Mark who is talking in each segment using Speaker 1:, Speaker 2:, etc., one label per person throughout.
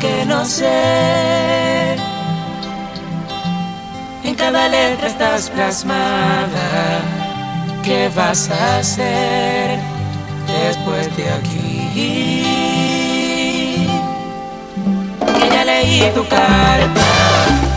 Speaker 1: que no sé. En cada letra estás plasmada. ¿Qué vas a hacer después de aquí? Que ya leí tu carta.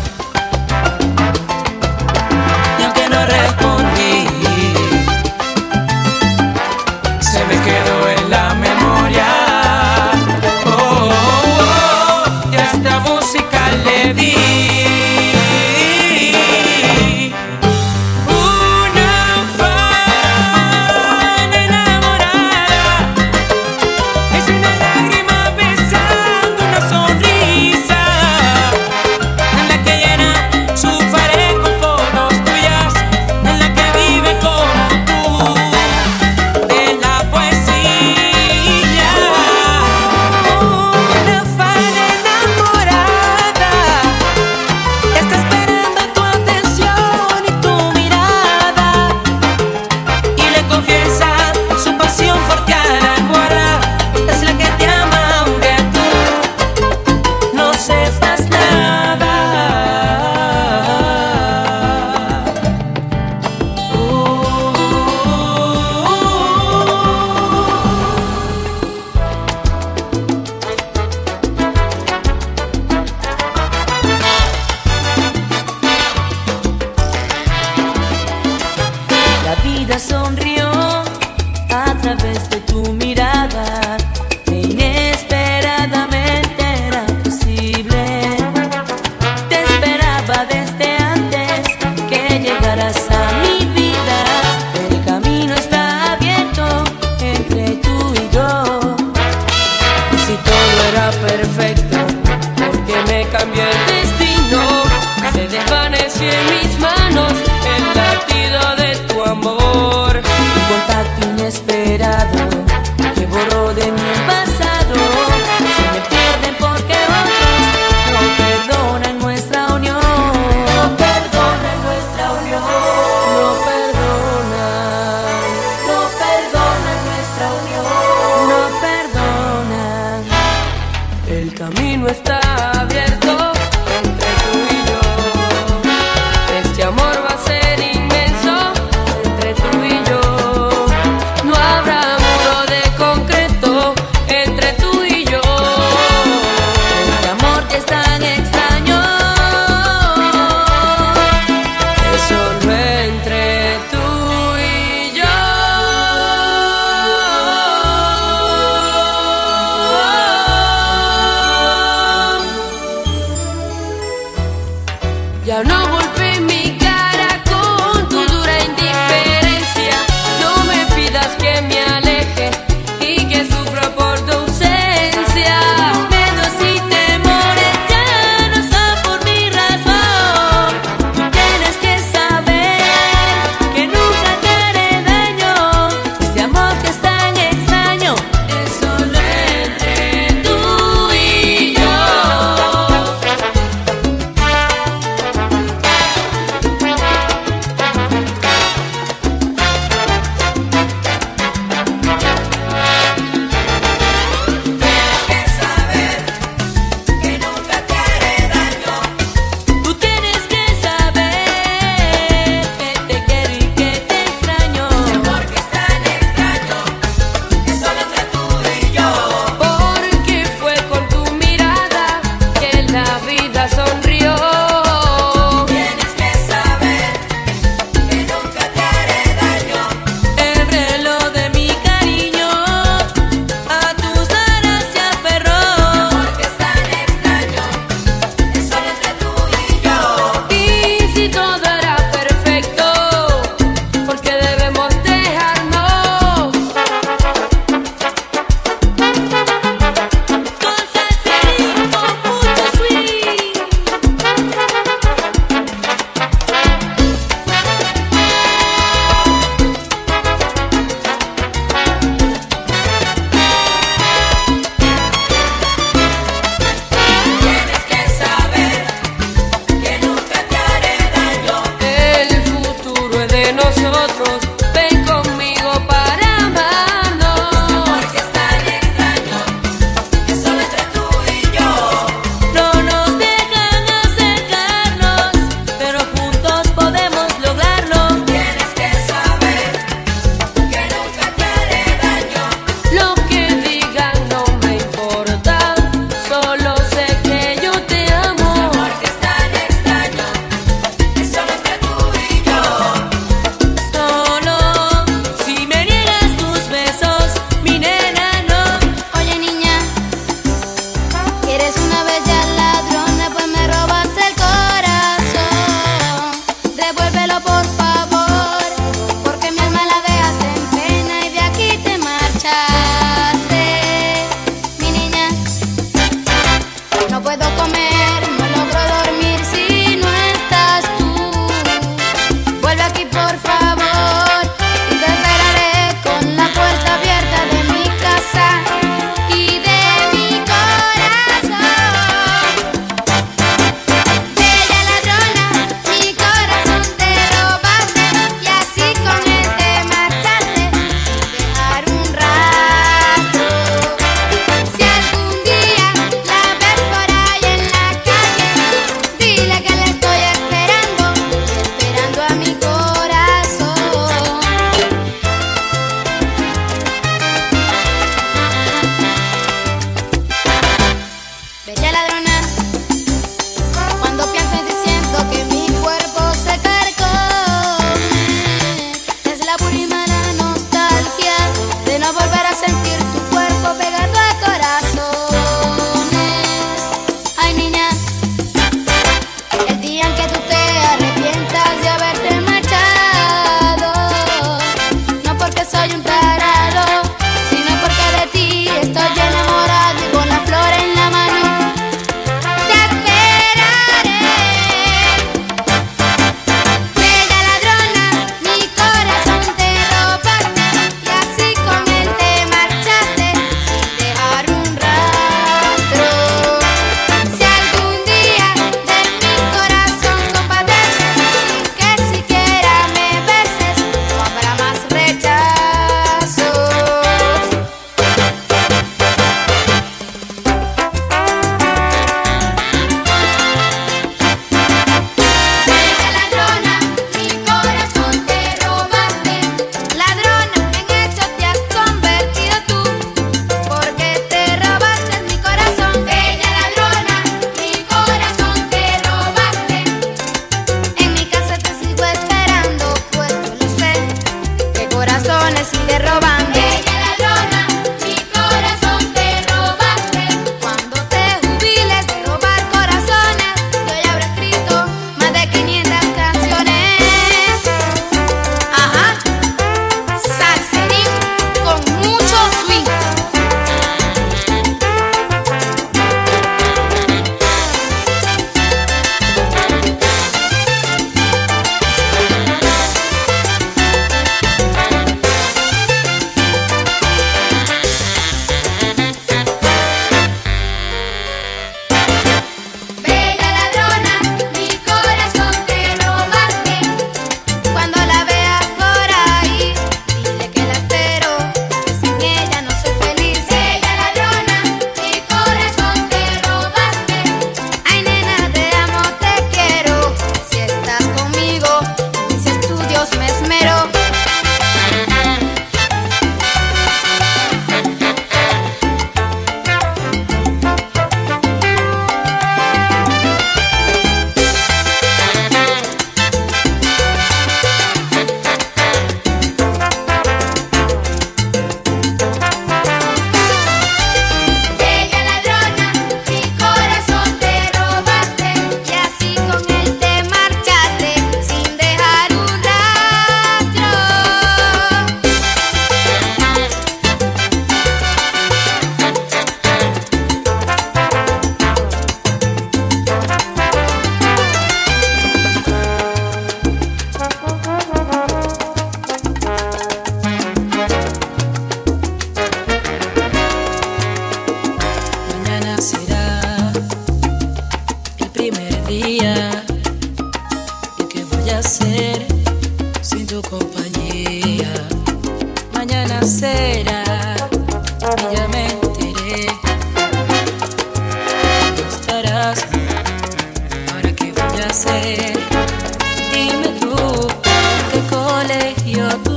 Speaker 1: Ole, your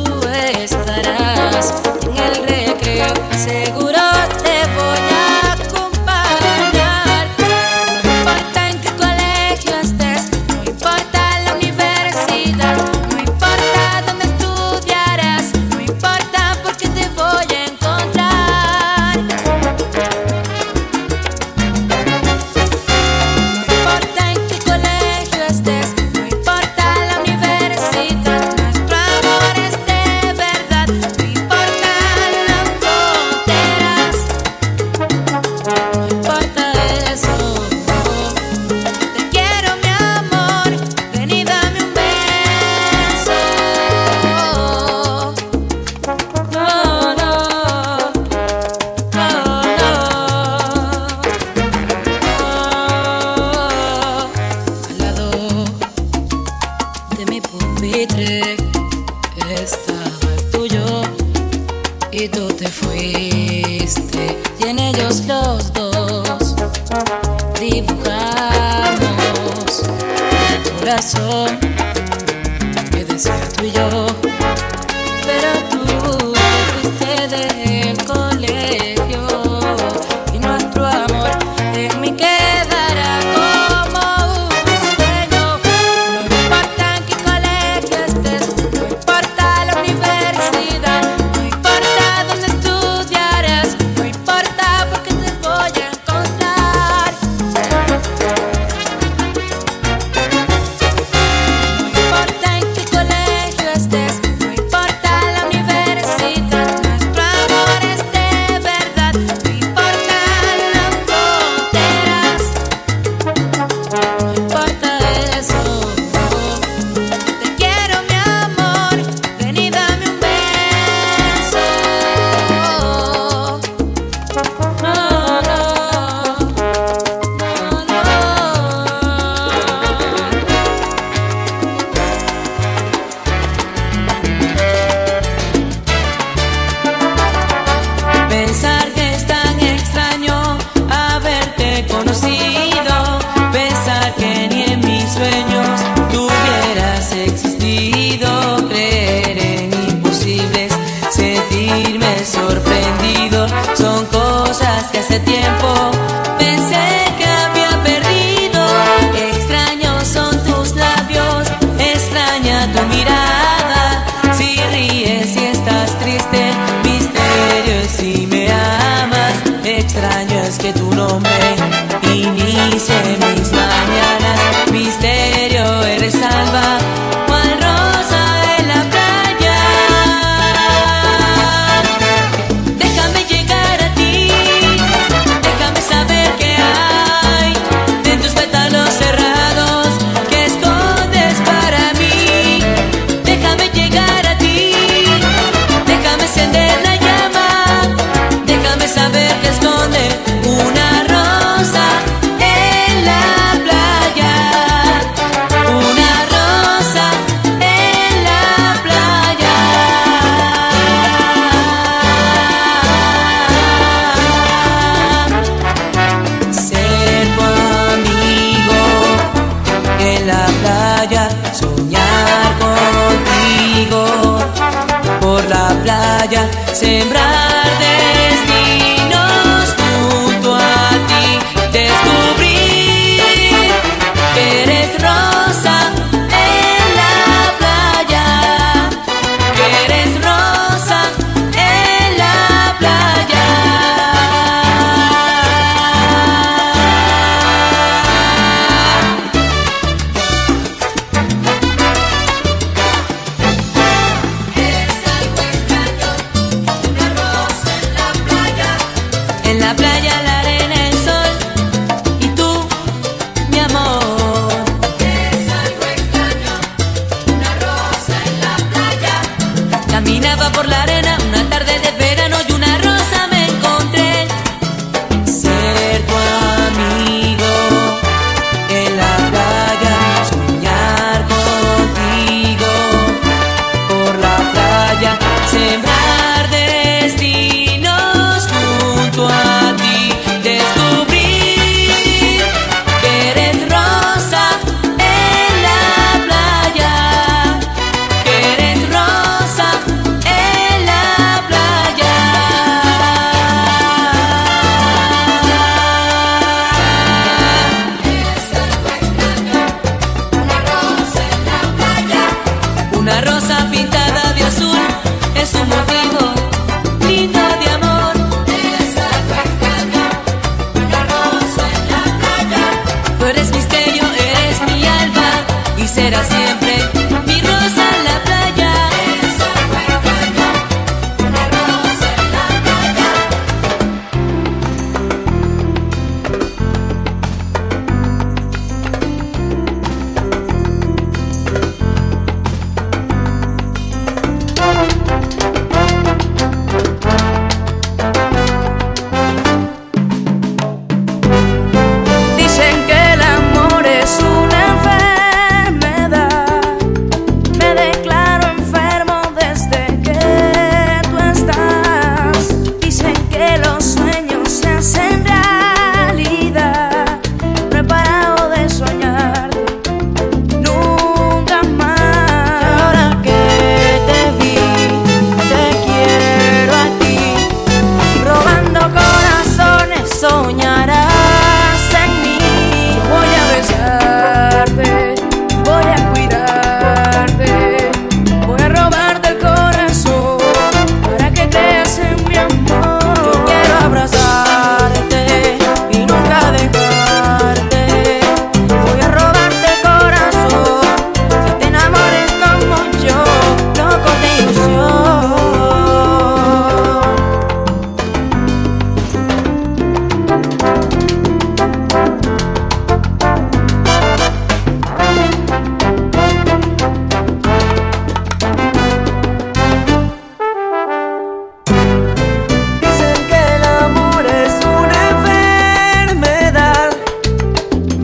Speaker 1: y tú te fuiste y en ellos los dos dibujamos el corazón que desea tú y yo.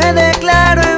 Speaker 1: me
Speaker 2: declaro